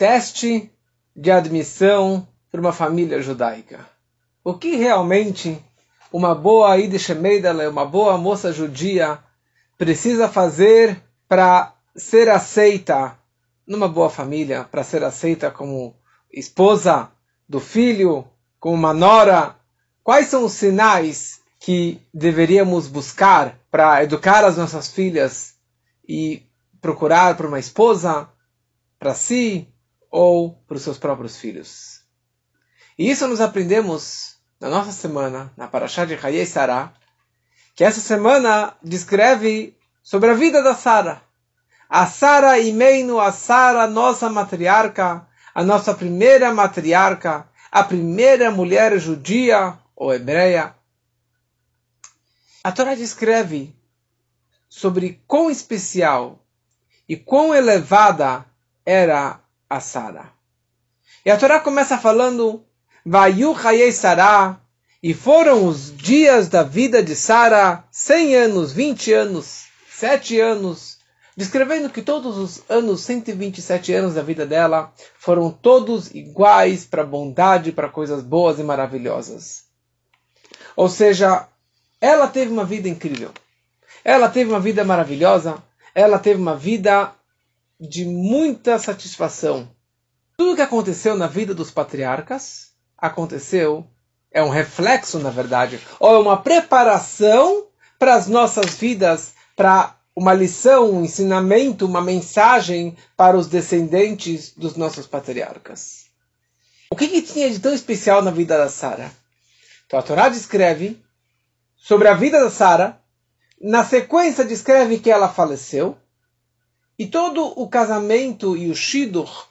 teste de admissão para uma família judaica. O que realmente uma boa Ida Shemeidale, uma boa moça judia, precisa fazer para ser aceita numa boa família, para ser aceita como esposa do filho, como uma nora? Quais são os sinais que deveríamos buscar para educar as nossas filhas e procurar por uma esposa para si ou para os seus próprios filhos? E isso nos aprendemos na nossa semana, na Parashá de Hayei Sarah, que essa semana descreve sobre a vida da Sara. A Sara Imeino, a Sara, nossa matriarca, a nossa primeira matriarca, a primeira mulher judia ou hebreia. A Torá descreve sobre quão especial e quão elevada era a Sara. E a Torá começa falando Vayu Sarah, e foram os dias da vida de Sara, 100 anos, 20 anos, 7 anos, descrevendo que todos os anos, 127 anos da vida dela, foram todos iguais para bondade, para coisas boas e maravilhosas. Ou seja, ela teve uma vida incrível. Ela teve uma vida maravilhosa. Ela teve uma vida de muita satisfação. Tudo que aconteceu na vida dos patriarcas aconteceu é um reflexo, na verdade, ou é uma preparação para as nossas vidas, para uma lição, um ensinamento, uma mensagem para os descendentes dos nossos patriarcas. O que, que tinha de tão especial na vida da Sara? Então a Torá descreve sobre a vida da Sara, na sequência descreve que ela faleceu, e todo o casamento e o shidur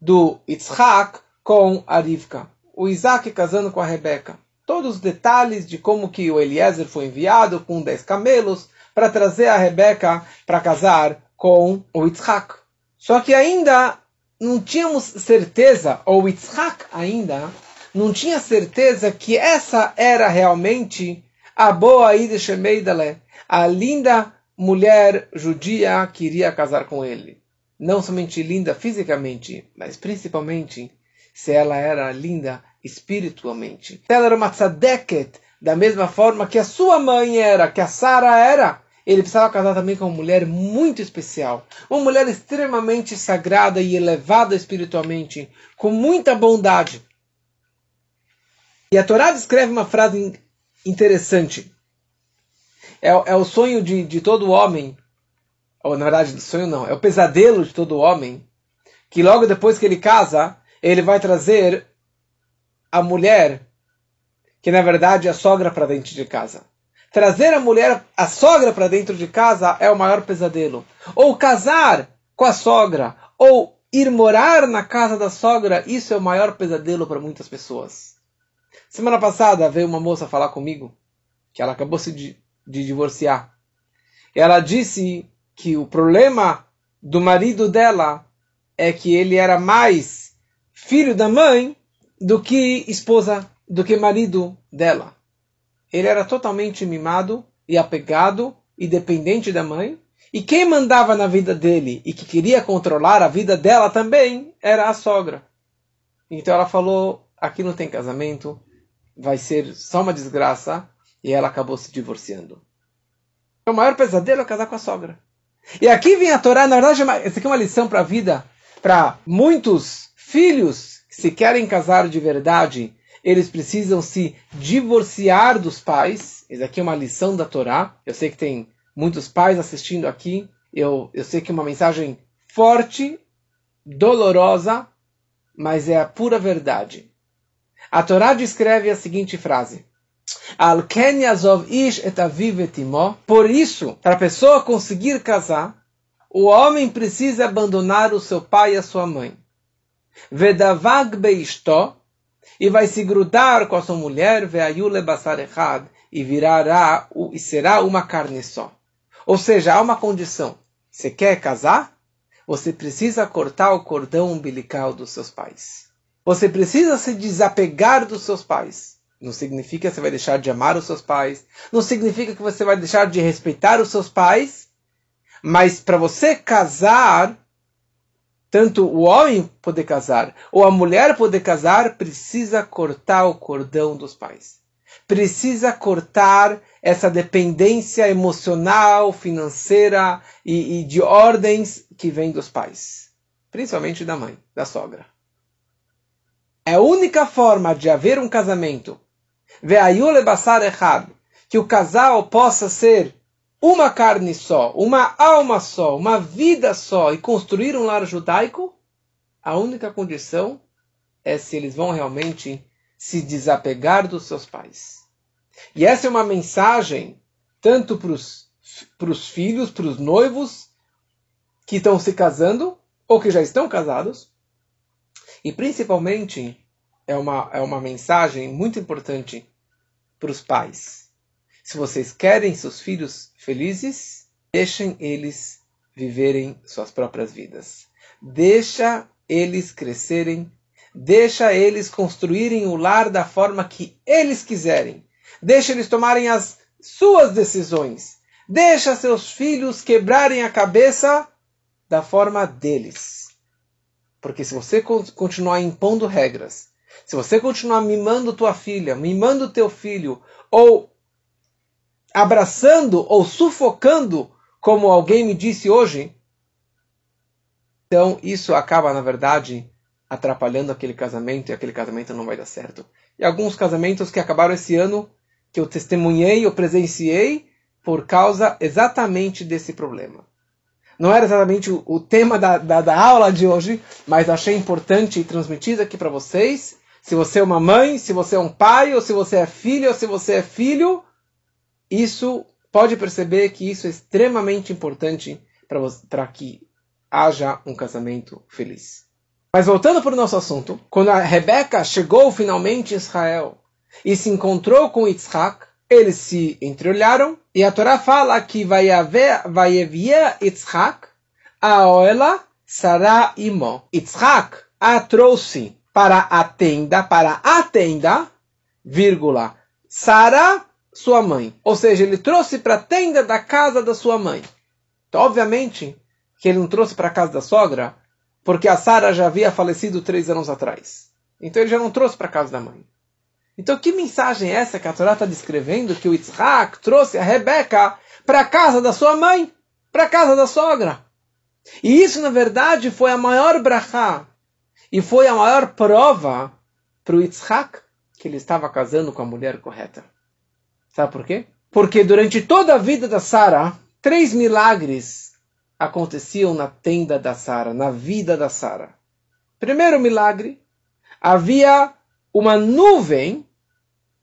do Yitzhak com a Rivka o Isaac casando com a Rebeca. Todos os detalhes de como que o Eliezer foi enviado com dez camelos para trazer a Rebeca para casar com o Yitzhak. Só que ainda não tínhamos certeza, ou Yitzhak ainda não tinha certeza que essa era realmente a boa Ida Shemeidale, a linda mulher judia que iria casar com ele. Não somente linda fisicamente, mas principalmente se ela era linda espiritualmente. Ela era uma tzadeket, da mesma forma que a sua mãe era, que a Sara era. Ele precisava casar também com uma mulher muito especial, uma mulher extremamente sagrada e elevada espiritualmente, com muita bondade. E a Torá descreve uma frase interessante. É, é o sonho de, de todo homem, ou na verdade, sonho não, é o pesadelo de todo homem, que logo depois que ele casa, ele vai trazer a mulher, que na verdade é a sogra para dentro de casa. Trazer a mulher, a sogra para dentro de casa é o maior pesadelo. Ou casar com a sogra, ou ir morar na casa da sogra, isso é o maior pesadelo para muitas pessoas. Semana passada veio uma moça falar comigo que ela acabou se de, divorciar. Ela disse que o problema do marido dela é que ele era mais filho da mãe do que esposa, do que marido dela. Ele era totalmente mimado e apegado e dependente da mãe. E quem mandava na vida dele e que queria controlar a vida dela também era a sogra. Então ela falou: aqui não tem casamento, vai ser só uma desgraça. E ela acabou se divorciando. O maior pesadelo é casar com a sogra. E aqui vem a Torá, na verdade, essa aqui é uma lição para a vida, para muitos filhos se querem casar de verdade, eles precisam se divorciar dos pais. Isso aqui é uma lição da Torá. Eu sei que tem muitos pais assistindo aqui. Eu, eu sei que é uma mensagem forte, dolorosa, mas é a pura verdade. A Torá descreve a seguinte frase: Por isso, para a pessoa conseguir casar, o homem precisa abandonar o seu pai e a sua mãe. Vedavag beisto, e vai se grudar com a sua mulher, veayule basar echad, e virará, e será uma carne só. Ou seja, há uma condição. Você quer casar? Você precisa cortar o cordão umbilical dos seus pais. Você precisa se desapegar dos seus pais. Não significa que você vai deixar de amar os seus pais. Não significa que você vai deixar de respeitar os seus pais. Mas para você casar, tanto o homem poder casar ou a mulher poder casar, precisa cortar o cordão dos pais. Precisa cortar essa dependência emocional, financeira e, e de ordens que vem dos pais, principalmente da mãe, da sogra. É a única forma de haver um casamento, ve'ayule basar echad, que o casal possa ser uma carne só, uma alma só, uma vida só e construir um lar judaico, a única condição é se eles vão realmente se desapegar dos seus pais. E essa é uma mensagem tanto para os filhos, para os noivos que estão se casando ou que já estão casados, e principalmente é uma, é uma mensagem muito importante para os pais se vocês querem seus filhos felizes, deixem eles viverem suas próprias vidas. Deixa eles crescerem, deixa eles construírem o lar da forma que eles quiserem. Deixa eles tomarem as suas decisões. Deixa seus filhos quebrarem a cabeça da forma deles. Porque se você continuar impondo regras, se você continuar mimando tua filha, mimando teu filho, ou abraçando ou sufocando, como alguém me disse hoje, então isso acaba, na verdade, atrapalhando aquele casamento e aquele casamento não vai dar certo. E alguns casamentos que acabaram esse ano, que eu testemunhei, eu presenciei, por causa exatamente desse problema. Não era exatamente o, o tema da, da, da, aula de hoje, mas achei importante transmitir aqui para vocês. Se você é uma mãe, se você é um pai, ou se você é filho, ou se você é filho, isso pode perceber que isso é extremamente importante para que haja um casamento feliz. Mas voltando para o nosso assunto, quando a Rebeca chegou finalmente em Israel e se encontrou com Yitzhak, eles se entreolharam e a Torá fala que vai haver, vai haver Yitzhak a Oela Sará Imo. Yitzhak a trouxe para a tenda, para a tenda, vírgula, Sara sua mãe. Ou seja, ele trouxe para a tenda da casa da sua mãe. Então, obviamente, que ele não trouxe para a casa da sogra, porque a Sara já havia falecido três anos atrás. Então ele já não trouxe para a casa da mãe. Então que mensagem é essa que a Torá está descrevendo que o Yitzhak trouxe a Rebeca para a casa da sua mãe, para a casa da sogra? E isso, na verdade, foi a maior brachá e foi a maior prova para o Yitzhak que ele estava casando com a mulher correta. Sabe por quê? Porque durante toda a vida da Sara, três milagres aconteciam na tenda da Sara, na vida da Sara. Primeiro milagre, havia uma nuvem,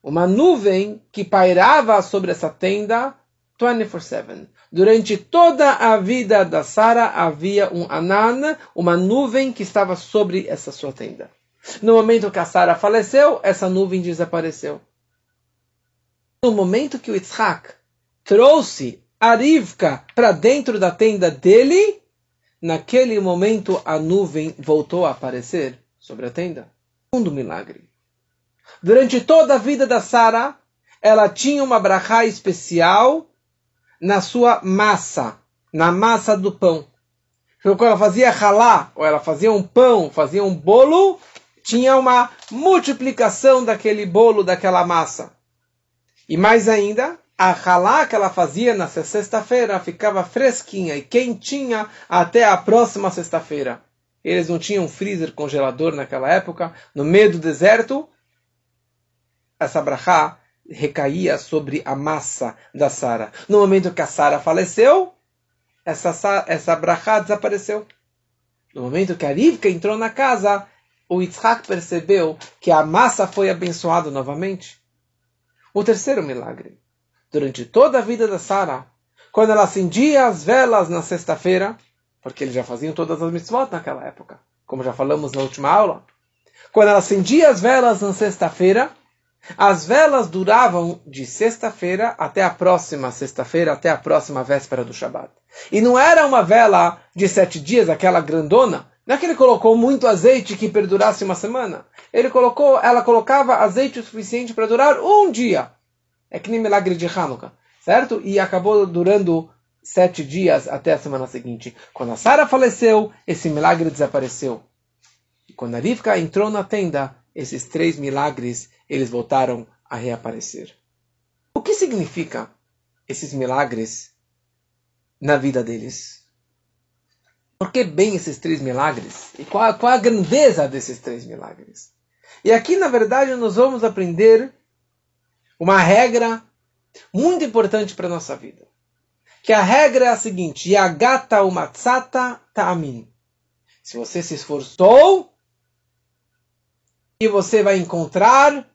uma nuvem que pairava sobre essa tenda 24/7. Durante toda a vida da Sara havia um anan, uma nuvem que estava sobre essa sua tenda. No momento que a Sara faleceu, essa nuvem desapareceu no momento que o Yitzhak trouxe a Rivka para dentro da tenda dele, naquele momento a nuvem voltou a aparecer sobre a tenda. Segundo milagre. Durante toda a vida da Sara, ela tinha uma brachá especial na sua massa, na massa do pão. Quando ela fazia halá, ou ela fazia um pão, fazia um bolo, tinha uma multiplicação daquele bolo, daquela massa. E mais ainda, a halá que ela fazia na sexta-feira ficava fresquinha e quentinha até a próxima sexta-feira. Eles não tinham freezer congelador naquela época, no meio do deserto. Essa brachá recaía sobre a massa da Sara. No momento que a Sara faleceu, essa, essa brachá desapareceu. No momento que a Rivka entrou na casa, o Yitzhak percebeu que a massa foi abençoada novamente. O terceiro milagre. Durante toda a vida da Sara, quando ela acendia as velas na sexta-feira, porque eles já faziam todas as mitzvot naquela época, como já falamos na última aula. Quando ela acendia as velas na sexta-feira, as velas duravam de sexta-feira até a próxima sexta-feira, até a próxima véspera do Shabat. E não era uma vela de sete dias, aquela grandona. Não é que ele colocou muito azeite que perdurasse uma semana ele colocou, ela colocava azeite o suficiente para durar um dia. É que nem milagre de Hanukkah, certo? E acabou durando sete dias até a semana seguinte. Quando a Sara faleceu, esse milagre desapareceu. E quando a Rivka entrou na tenda, esses três milagres eles voltaram a reaparecer. O que significa esses milagres na vida deles? Por que bem esses três milagres? E qual, qual a grandeza desses três milagres? E aqui, na verdade, nós vamos aprender uma regra muito importante para a nossa vida. Que a regra é a seguinte: Yagata umatsata ta'amin. Se você se esforçou e você vai encontrar,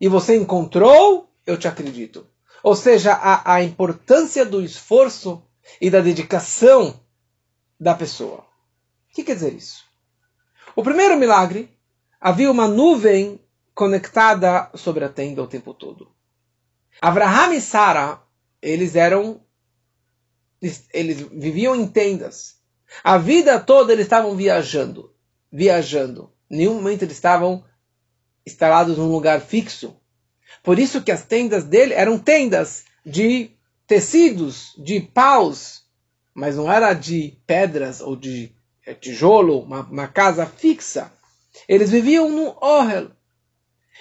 e você encontrou, eu te acredito. Ou seja, a, a importância do esforço e da dedicação da pessoa. O que quer dizer isso? O primeiro milagre, havia uma nuvem conectada sobre a tenda o tempo todo. Abraham e Sara, eles eram eles viviam em tendas. A vida toda eles estavam viajando, viajando. Em nenhum momento eles estavam instalados num lugar fixo. Por isso que as tendas dele eram tendas de tecidos, de paus, mas não era de pedras ou de é, tijolo, uma, uma casa fixa. Eles viviam num ohel.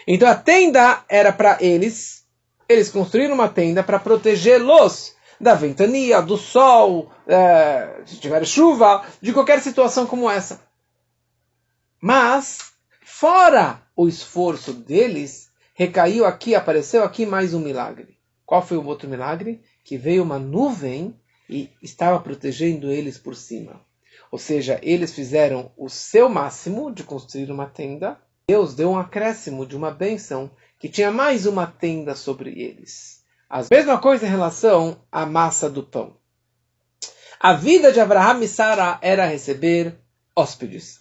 Então a tenda era para eles. Eles construíram uma tenda para protegê-los da ventania, do sol, é, se tiver chuva, de qualquer situação como essa. Mas, fora o esforço deles, recaiu aqui, apareceu aqui mais um milagre. Qual foi o outro milagre? Que veio uma nuvem e estava protegendo eles por cima. Ou seja, eles fizeram o seu máximo de construir uma tenda. Deus deu um acréscimo de uma bênção que tinha mais uma tenda sobre eles. A mesma coisa em relação à massa do pão. A vida de Abraham e Sara era receber hóspedes.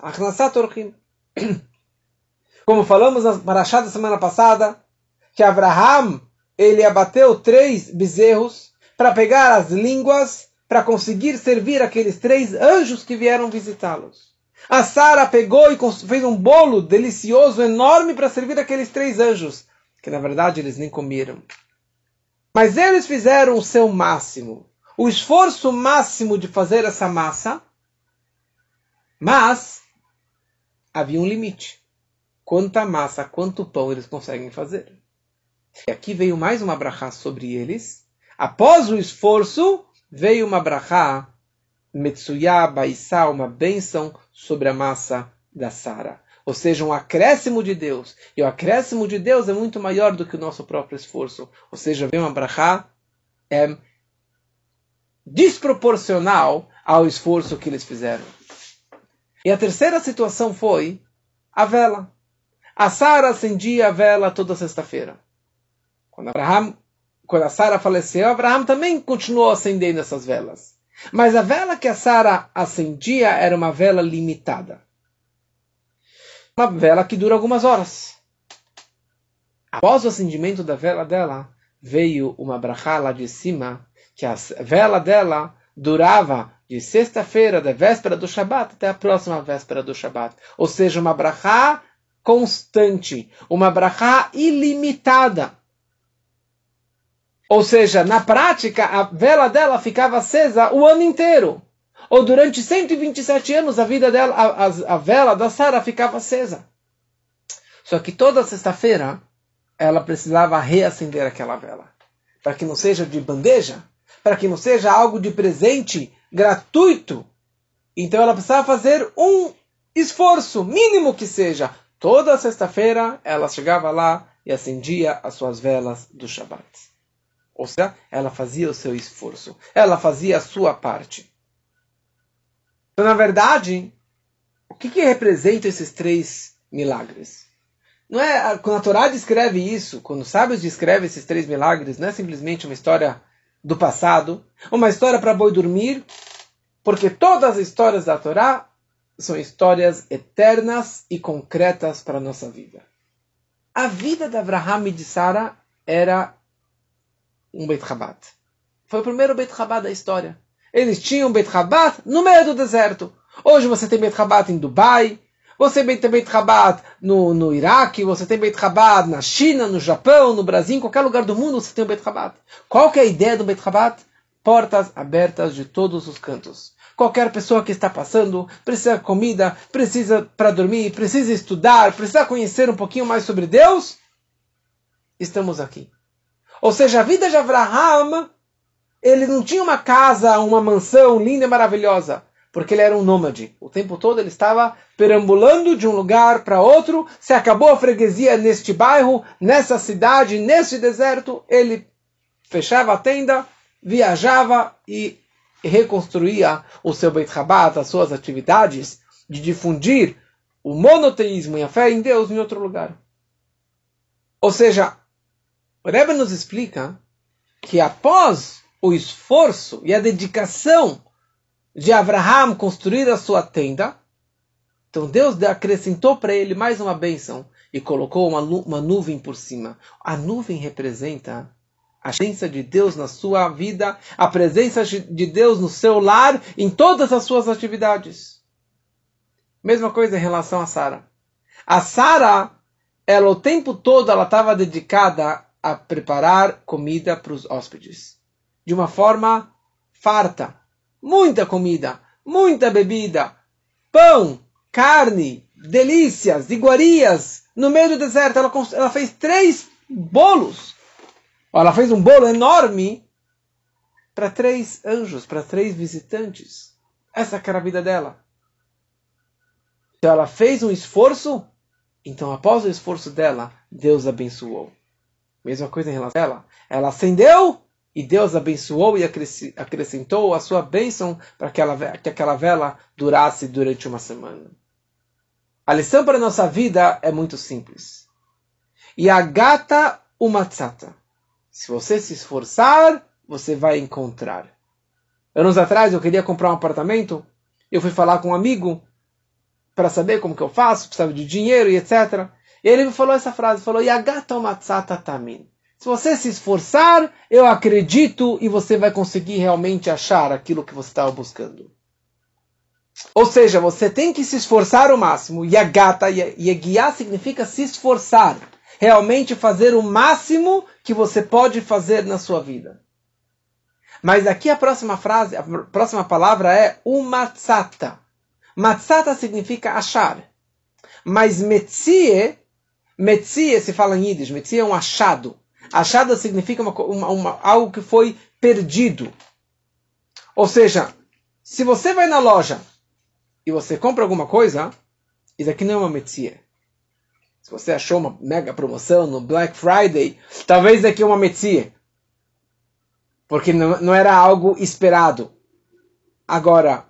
Como falamos na Parashá da semana passada, que Abraham ele abateu três bezerros para pegar as línguas para conseguir servir aqueles três anjos que vieram visitá-los. A Sara pegou e fez um bolo delicioso, enorme, para servir aqueles três anjos, que na verdade eles nem comeram. Mas eles fizeram o seu máximo, o esforço máximo de fazer essa massa, mas havia um limite. Quanta massa, quanto pão eles conseguem fazer. E aqui veio mais uma brachá sobre eles. Após o esforço, veio uma brachá, Metsuyá, Baissá, uma bênção sobre a massa da Sara. Ou seja, um acréscimo de Deus. E o acréscimo de Deus é muito maior do que o nosso próprio esforço. Ou seja, vem uma brachá é desproporcional ao esforço que eles fizeram. E a terceira situação foi a vela. A Sara acendia a vela toda sexta-feira. Quando, quando a Sara faleceu, Abraham também continuou acendendo essas velas. Mas a vela que a Sara acendia era uma vela limitada. Uma vela que dura algumas horas. Após o acendimento da vela dela, veio uma brachá lá de cima, que a vela dela durava de sexta-feira, da véspera do Shabat, até a próxima véspera do Shabat. Ou seja, uma brachá constante, uma brachá ilimitada. Ou seja, na prática, a vela dela ficava acesa o ano inteiro. Ou durante 127 anos, a vida dela, a, a, a vela da Sara ficava acesa. Só que toda sexta-feira, ela precisava reacender aquela vela. Para que não seja de bandeja, para que não seja algo de presente gratuito. Então ela precisava fazer um esforço, mínimo que seja. Toda sexta-feira ela chegava lá e acendia as suas velas do Shabat. Ou seja, ela fazia o seu esforço. Ela fazia a sua parte. Então, na verdade, o que, que representa esses três milagres? Não é quando a Torá descreve isso, quando os sábios descrevem esses três milagres, não é simplesmente uma história do passado, uma história para boi dormir, porque todas as histórias da Torá são histórias eternas e concretas para a nossa vida. A vida de Abraham e de Sara era um Beit Rabat. Foi o primeiro Beit Rabat da história. Eles tinham Beit Rabat no meio do deserto. Hoje você tem Beit Rabat em Dubai, você tem Beit Rabat no, no Iraque, você tem Beit Rabat na China, no Japão, no Brasil, em qualquer lugar do mundo você tem o Beit Rabat. Qual que é a ideia do Beit Rabat? portas abertas de todos os cantos. Qualquer pessoa que está passando precisa de comida, precisa para dormir, precisa estudar, precisa conhecer um pouquinho mais sobre Deus. Estamos aqui. Ou seja, a vida de Abraham, ele não tinha uma casa, uma mansão linda e maravilhosa, porque ele era um nômade. O tempo todo ele estava perambulando de um lugar para outro. Se acabou a freguesia neste bairro, nessa cidade, neste deserto, ele fechava a tenda, viajava e reconstruía o seu Beit Rabat, as suas atividades de difundir o monoteísmo e a fé em Deus em outro lugar. Ou seja, o Rebbe nos explica que após o esforço e a dedicação de Abraham construir a sua tenda, então Deus acrescentou para ele mais uma bênção e colocou uma, uma nuvem por cima. A nuvem representa a presença de Deus na sua vida, a presença de Deus no seu lar, em todas as suas atividades. Mesma coisa em relação a Sara. A Sara, ela o tempo todo ela estava dedicada a preparar comida para os hóspedes, de uma forma farta, muita comida, muita bebida, pão, carne, delícias, iguarias. No meio do deserto, ela, ela fez três bolos ela fez um bolo enorme para três anjos, para três visitantes. Essa era a vida dela. Então ela fez um esforço, então após o esforço dela, Deus abençoou. Mesma coisa em relação a ela. Ela acendeu e Deus abençoou e acrescentou a sua bênção para que, ela, que aquela vela durasse durante uma semana. A lição para a nossa vida é muito simples. E a gata umatzata. Se você se esforçar, você vai encontrar. Anos atrás eu queria comprar um apartamento, eu fui falar com um amigo para saber como que eu faço, precisava de dinheiro e etc. E ele me falou essa frase, falou: "Yagata matzata tamin". Se você se esforçar, eu acredito e você vai conseguir realmente achar aquilo que você estava buscando. Ou seja, você tem que se esforçar o máximo. Yagata, yagiá significa se esforçar realmente fazer o máximo que você pode fazer na sua vida. Mas aqui a próxima frase, a próxima palavra é umatzata. Matzata significa achar. Mas metzie, metzie se fala em Yiddish, metzie é um achado. Achado significa uma, uma, uma, algo que foi perdido. Ou seja, se você vai na loja e você compra alguma coisa, isso aqui não é uma metzie. Se você achou uma mega promoção no Black Friday, talvez daqui é uma metzia. Porque não, não era algo esperado. Agora,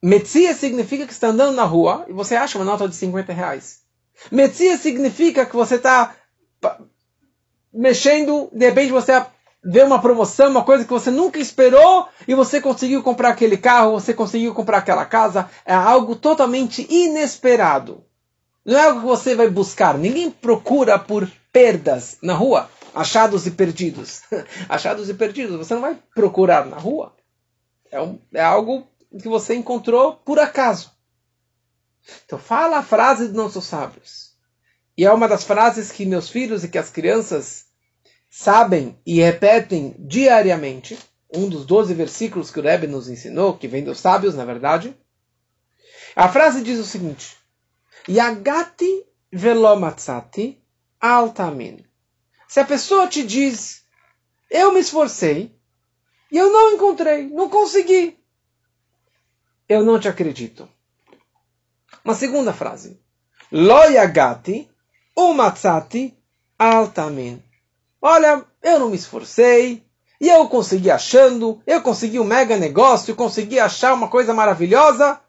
metzia significa que está andando na rua e você acha uma nota de 50 reais. Metzia significa que você está mexendo, de repente você vê uma promoção, uma coisa que você nunca esperou e você conseguiu comprar aquele carro, você conseguiu comprar aquela casa. É algo totalmente inesperado. Não é algo que você vai buscar. Ninguém procura por perdas na rua. Achados e perdidos. Achados e perdidos. Você não vai procurar na rua. É, um, é algo que você encontrou por acaso. Então fala a frase dos nossos sábios. E é uma das frases que meus filhos e que as crianças sabem e repetem diariamente. Um dos 12 versículos que o Rebbe nos ensinou, que vem dos sábios, na verdade. A frase diz o seguinte: Yagati velomatzati altamin. Se a pessoa te diz, eu me esforcei e eu não encontrei, não consegui, eu não te acredito. Uma segunda frase. Lo yagati umatzati altamin. Olha, eu não me esforcei, e eu consegui achando, eu consegui um mega negócio, consegui achar uma coisa maravilhosa,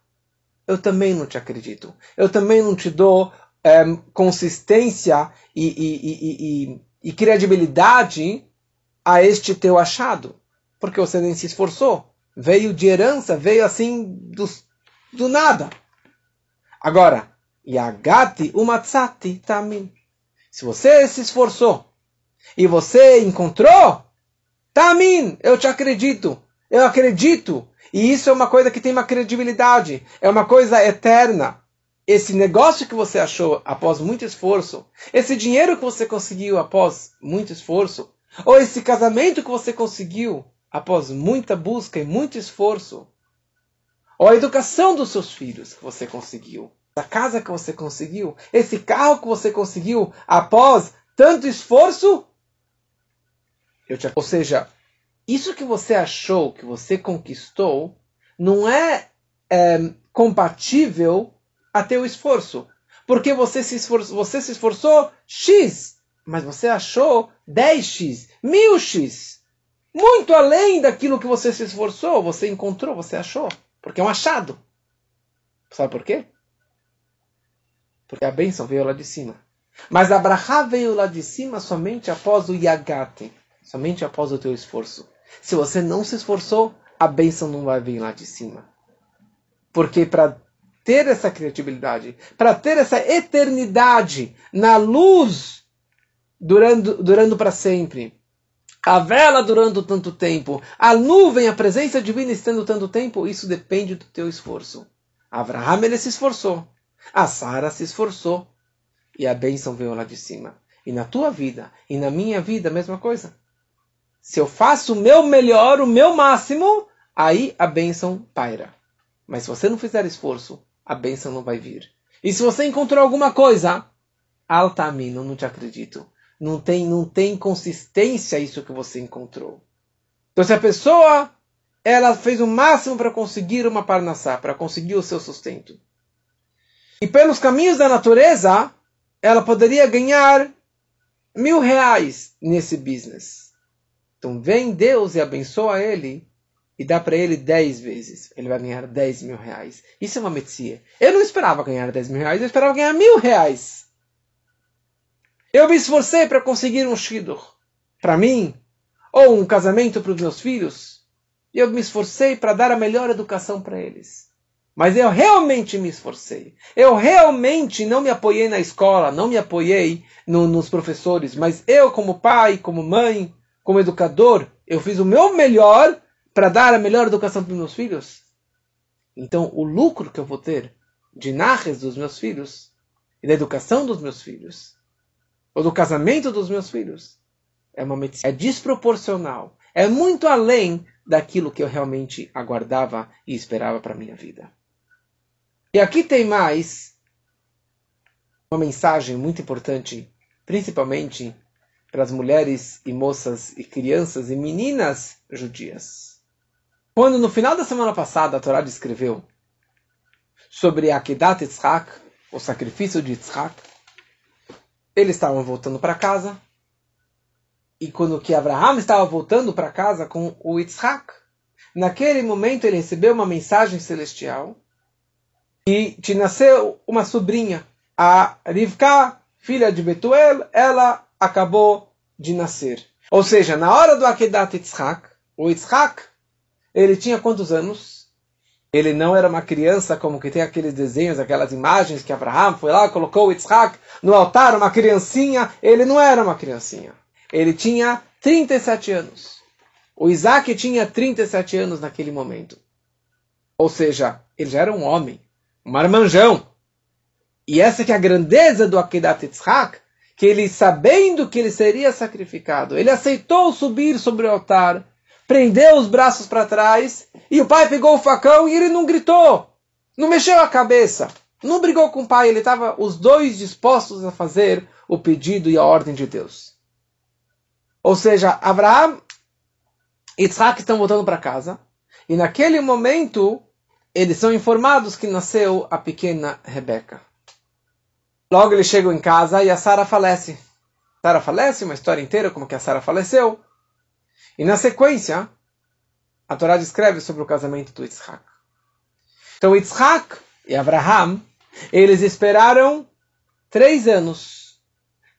eu também não te acredito. Eu também não te dou é, consistência e, e, e, e, credibilidade a este teu achado. Porque você nem se esforçou. Veio de herança, veio assim do, do nada. Agora, Yagati umatsati tamin. Se você se esforçou e você encontrou, tamin, eu te acredito. Eu acredito e isso é uma coisa que tem uma credibilidade, é uma coisa eterna. Esse negócio que você achou após muito esforço, esse dinheiro que você conseguiu após muito esforço, ou esse casamento que você conseguiu após muita busca e muito esforço, ou a educação dos seus filhos que você conseguiu, a casa que você conseguiu, esse carro que você conseguiu após tanto esforço, te... ou seja, isso que você achou que você conquistou não é, é compatível a teu esforço. Porque você se, esforçou, você se esforçou X, mas você achou 10X, 1000X. Muito além daquilo que você se esforçou, você encontrou, você achou. Porque é um achado. Sabe por quê? Porque a bênção veio lá de cima. Mas a brachá veio lá de cima somente após o yagate, somente após o teu esforço. Se você não se esforçou, a bênção não vai vir lá de cima. Porque para ter essa criatividade, para ter essa eternidade na luz durando, durando para sempre, a vela durando tanto tempo, a nuvem, a presença divina estando tanto tempo, isso depende do teu esforço. Abraham ele se esforçou, a Sara se esforçou e a bênção veio lá de cima. E na tua vida e na minha vida, a mesma coisa. Se eu faço o meu melhor, o meu máximo, aí a bênção paira. Mas se você não fizer esforço, a bênção não vai vir. E se você encontrou alguma coisa, alta a mim, não te acredito. Não tem, não tem consistência isso que você encontrou. Então se a pessoa ela fez o máximo para conseguir uma parnassá, para conseguir o seu sustento. E pelos caminhos da natureza, ela poderia ganhar mil reais nesse business. Então vem Deus e abençoa ele e dá para ele 10 vezes. Ele vai ganhar 10 mil reais. Isso é uma metzia. Eu não esperava ganhar 10 mil reais, eu esperava ganhar mil reais. Eu me esforcei para conseguir um shidduch para mim, ou um casamento para os meus filhos. E eu me esforcei para dar a melhor educação para eles. Mas eu realmente me esforcei. Eu realmente não me apoiei na escola, não me apoiei no, nos professores, mas eu, como pai, como mãe, como educador, eu fiz o meu melhor para dar a melhor educação para os meus filhos? Então, o lucro que eu vou ter de narres dos meus filhos e da educação dos meus filhos, ou do casamento dos meus filhos, é uma medicina. É desproporcional. É muito além daquilo que eu realmente aguardava e esperava para a minha vida. E aqui tem mais uma mensagem muito importante, principalmente para as mulheres e moças e crianças e meninas judias. Quando no final da semana passada a Torá descreveu sobre Akedat Yitzhak, o sacrifício de Yitzhak, eles estavam voltando para casa. E quando que Abraham estava voltando para casa com o Yitzhak, naquele momento ele recebeu uma mensagem celestial e te nasceu uma sobrinha, a Rivka, filha de Betuel, ela acabou de nascer. Ou seja, na hora do Akedat Yitzhak, o Yitzhak ele tinha quantos anos? Ele não era uma criança como que tem aqueles desenhos, aquelas imagens que Abraham foi lá, colocou Yitzhak no altar, uma criancinha. Ele não era uma criancinha. Ele tinha 37 anos. O Isaac tinha 37 anos naquele momento. Ou seja, ele já era um homem, um marmanjão. E essa que é a grandeza do Akedat Yitzhak, que ele, sabendo que ele seria sacrificado, ele aceitou subir sobre o altar prendeu os braços para trás e o pai pegou o facão e ele não gritou, não mexeu a cabeça, não brigou com o pai, ele estava os dois dispostos a fazer o pedido e a ordem de Deus. Ou seja, Abraão e Isaac estão voltando para casa e naquele momento eles são informados que nasceu a pequena Rebeca. Logo eles chegam em casa e a Sara falece. Sara falece, uma história inteira como que a Sara faleceu. E na sequência, a Torá descreve sobre o casamento do Yitzhak. Então Yitzhak e Abraham, eles esperaram três anos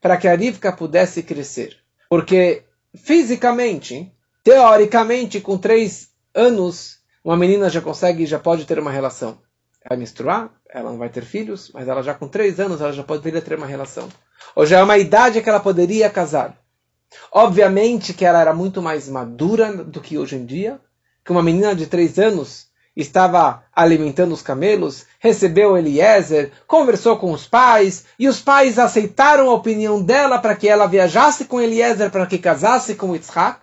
para que a Rivka pudesse crescer. Porque fisicamente, teoricamente, com três anos, uma menina já consegue, já pode ter uma relação. Vai menstruar, ela não vai ter filhos, mas ela já com três anos, ela já poderia ter uma relação. Ou já é uma idade que ela poderia casar. Obviamente que ela era muito mais madura do que hoje em dia, que uma menina de três anos estava alimentando os camelos, recebeu Eliezer, conversou com os pais, e os pais aceitaram a opinião dela para que ela viajasse com Eliezer, para que casasse com Yitzhak.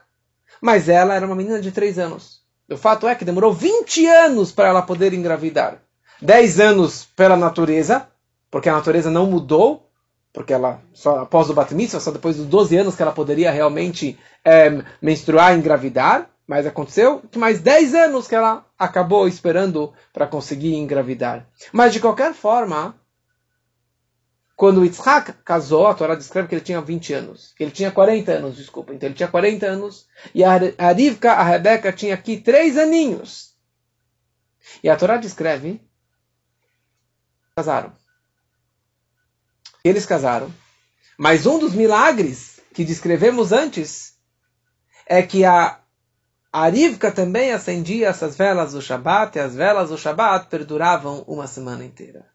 Mas ela era uma menina de 3 anos. O fato é que demorou 20 anos para ela poder engravidar. 10 anos pela natureza, porque a natureza não mudou, porque ela só após o bat só depois dos 12 anos que ela poderia realmente é, menstruar engravidar, mas aconteceu mais 10 anos que ela acabou esperando para conseguir engravidar. Mas de qualquer forma, quando Yitzhak casou, a Torá descreve que ele tinha 20 anos, que ele tinha 40 anos, desculpa, então ele tinha 40 anos, e a Rivka, a Rebeca, tinha aqui 3 aninhos. E a Torá descreve casaram. Eles casaram. Mas um dos milagres que descrevemos antes é que a Arivka também acendia essas velas do Shabat, e as velas do Shabat perduravam uma semana inteira.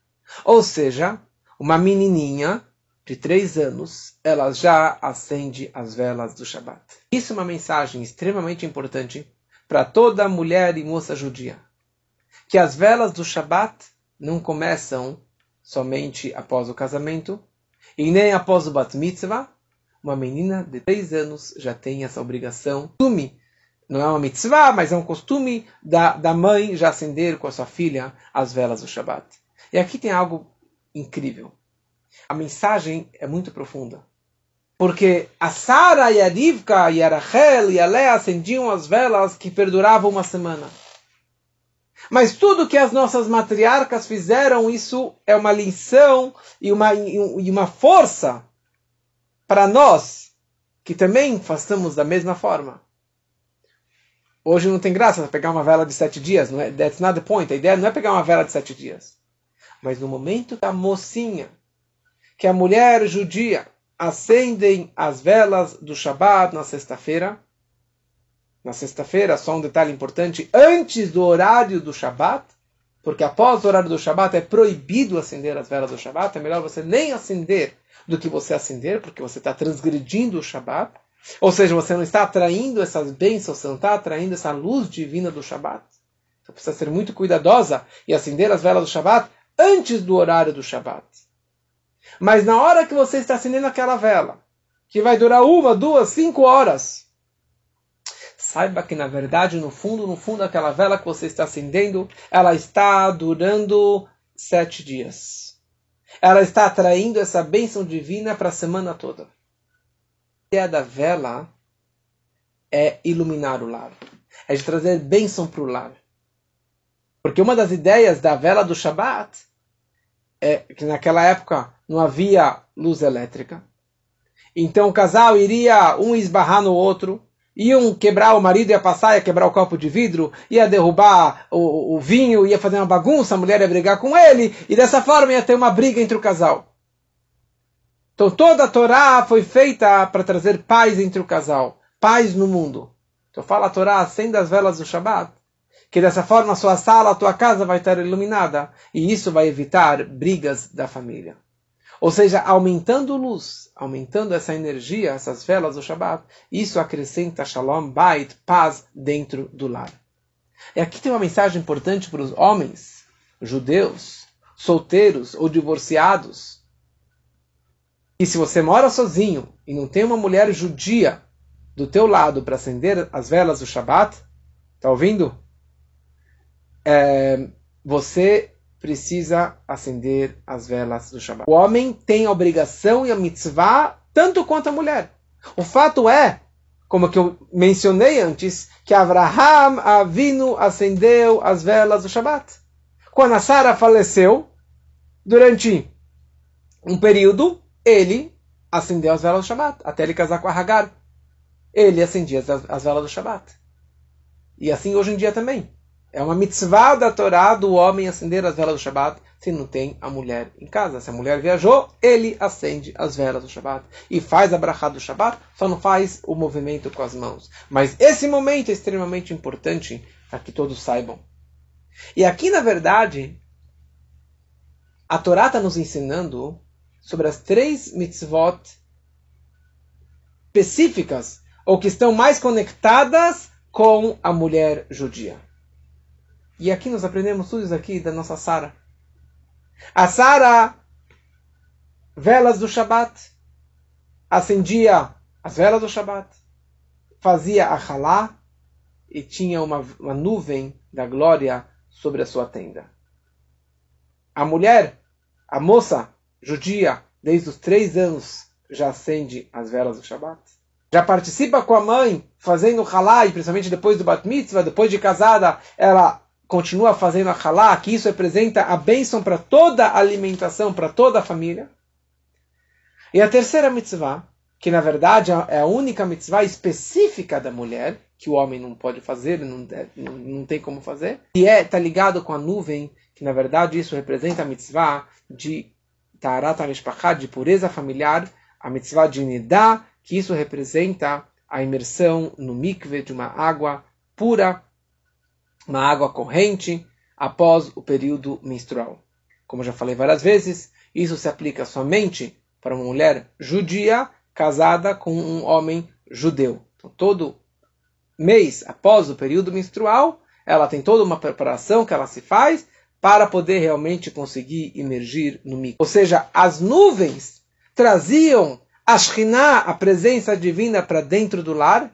Ou seja, uma menininha de três anos, ela já acende as velas do Shabat. Isso é uma mensagem extremamente importante para toda mulher e moça judia. Que as velas do Shabat não começam somente após o casamento, e nem após o bat mitzvah, uma menina de três anos já tem essa obrigação. Costume, não é uma mitzvah, mas é um costume da, da mãe já acender com a sua filha as velas do Shabat. E aqui tem algo incrível. A mensagem é muito profunda. Porque a Sara e a Rivka e a Rachel e a Lea acendiam as velas que perduravam uma semana. Mas tudo que as nossas matriarcas fizeram, isso é uma lição e uma, e uma força para nós, que também façamos da mesma forma. Hoje não tem graça pegar uma vela de sete dias, não é? That's not the point. A ideia não é pegar uma vela de sete dias. Mas no momento que a mocinha, que a mulher judia, acendem as velas do Shabat na sexta-feira, na sexta-feira, só um detalhe importante, antes do horário do Shabat, porque após o horário do Shabat é proibido acender as velas do Shabat, é melhor você nem acender do que você acender, porque você está transgredindo o Shabat. Ou seja, você não está atraindo essas bênçãos, você não está atraindo essa luz divina do Shabat. Então precisa ser muito cuidadosa e acender as velas do Shabat antes do horário do Shabat. Mas na hora que você está acendendo aquela vela, que vai durar uma, duas, cinco horas, saiba que na verdade, no fundo, no fundo, aquela vela que você está acendendo, ela está durando sete dias. Ela está atraindo essa bênção divina para a semana toda. A ideia da vela é iluminar o lar, é de trazer bênção para o lar. Porque uma das ideias da vela do Shabat é que naquela época não havia luz elétrica. Então o casal iria um esbarrar no outro, iam quebrar o marido, ia passar, ia quebrar o copo de vidro, ia derrubar o, o, vinho, ia fazer uma bagunça, a mulher ia brigar com ele, e dessa forma ia ter uma briga entre o casal. Então toda a Torá foi feita para trazer paz entre o casal, paz no mundo. Então fala a Torá, acenda as velas do Shabat, que dessa forma a sua sala, a tua casa vai estar iluminada, e isso vai evitar brigas da família. Ou seja, aumentando luz, aumentando essa energia, essas velas do Shabat, isso acrescenta Shalom, Bait, paz dentro do lar. E aqui tem uma mensagem importante para os homens, judeus, solteiros ou divorciados. E se você mora sozinho e não tem uma mulher judia do teu lado para acender as velas do Shabat, tá ouvindo? É, você precisa acender as velas do Shabbat. O homem tem a obrigação e a mitzvah tanto quanto a mulher. O fato é, como que eu mencionei antes, que Abraham Avinu acendeu as velas do Shabbat. Quando a Sara faleceu, durante um período, ele acendeu as velas do Shabbat, até ele casar com a Hagar. Ele acendia as, as velas do Shabbat. E assim hoje em dia também. É uma mitzvah da Torá do homem acender as velas do Shabat se não tem a mulher em casa. Se a mulher viajou, ele acende as velas do Shabat e faz a brachá do Shabat, só não faz o movimento com as mãos. Mas esse momento é extremamente importante para que todos saibam. E aqui, na verdade, a Torá está nos ensinando sobre as três mitzvot específicas ou que estão mais conectadas com a mulher judia. E aqui nós aprendemos tudo isso aqui da nossa Sara. A Sara, velas do Shabat, acendia as velas do Shabat. fazia a halá e tinha uma, uma nuvem da glória sobre a sua tenda. A mulher, a moça judia, desde os três anos, já acende as velas do Shabat. Já participa com a mãe, fazendo halá, e principalmente depois do bat mitzvah, depois de casada, ela continua fazendo a halá, que isso representa a bênção para toda a alimentação, para toda a família. E a terceira mitzvah, que na verdade é a única mitzvah específica da mulher, que o homem não pode fazer, não, não, não tem como fazer, e é tá ligado com a nuvem, que na verdade isso representa a mitzvah de Tarat HaMishpachá, de pureza familiar, a mitzvah de Nidá, que isso representa a imersão no mikve de uma água pura, uma água corrente, após o período menstrual. Como já falei várias vezes, isso se aplica somente para uma mulher judia casada com um homem judeu. Então, todo mês após o período menstrual, ela tem toda uma preparação que ela se faz para poder realmente conseguir emergir no mikve. Ou seja, as nuvens traziam a Shekhinah, a presença divina, para dentro do lar.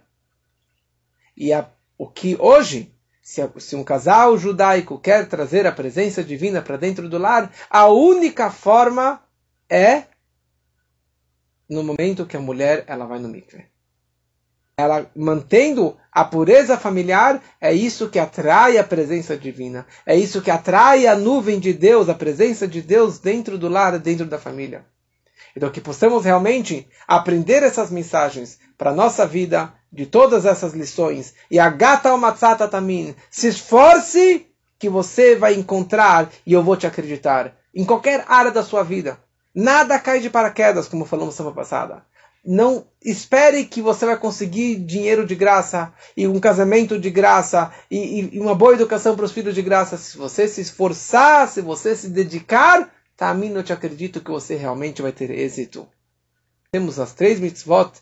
E a, o que hoje, se, se um casal judaico quer trazer a presença divina para dentro do lar, a única forma é no momento que a mulher ela vai no mikve. Ela mantendo a pureza familiar, é isso que atrai a presença divina. É isso que atrai a nuvem de Deus, a presença de Deus dentro do lar, dentro da família. Então, que possamos realmente aprender essas mensagens para a nossa vida, de todas essas lições. E a gata matzata tamin, se esforce que você vai encontrar e eu vou te acreditar em qualquer área da sua vida. Nada cai de paraquedas, como falamos semana passada. Não espere que você vai conseguir dinheiro de graça e um casamento de graça e, e uma boa educação para os filhos de graça. Se você se esforçar, se você se dedicar, tá, mim eu te acredito que você realmente vai ter êxito. Temos as três mitzvot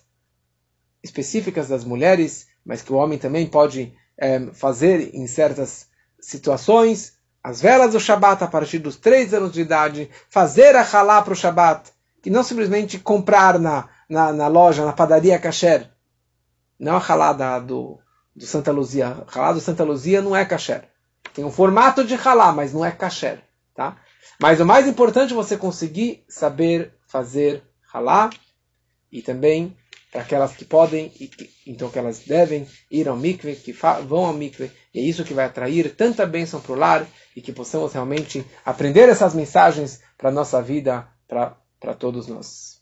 específicas das mulheres, mas que o homem também pode é, fazer em certas situações. As velas do Shabat a partir dos três anos de idade, fazer a halá para o Shabat, que não simplesmente comprar na, na, na loja, na padaria kasher. Não a halá da, do, do Santa Luzia. A halá do Santa Luzia não é kasher. Tem um formato de halá, mas não é kasher. Tá? Mas o mais importante é você conseguir saber fazer halá e também aquelas que podem, e então que elas devem ir ao mikve, que vão ao mikve, e é isso que vai atrair tanta bênção para o lar, e que possamos realmente aprender essas mensagens para a nossa vida, para todos nós.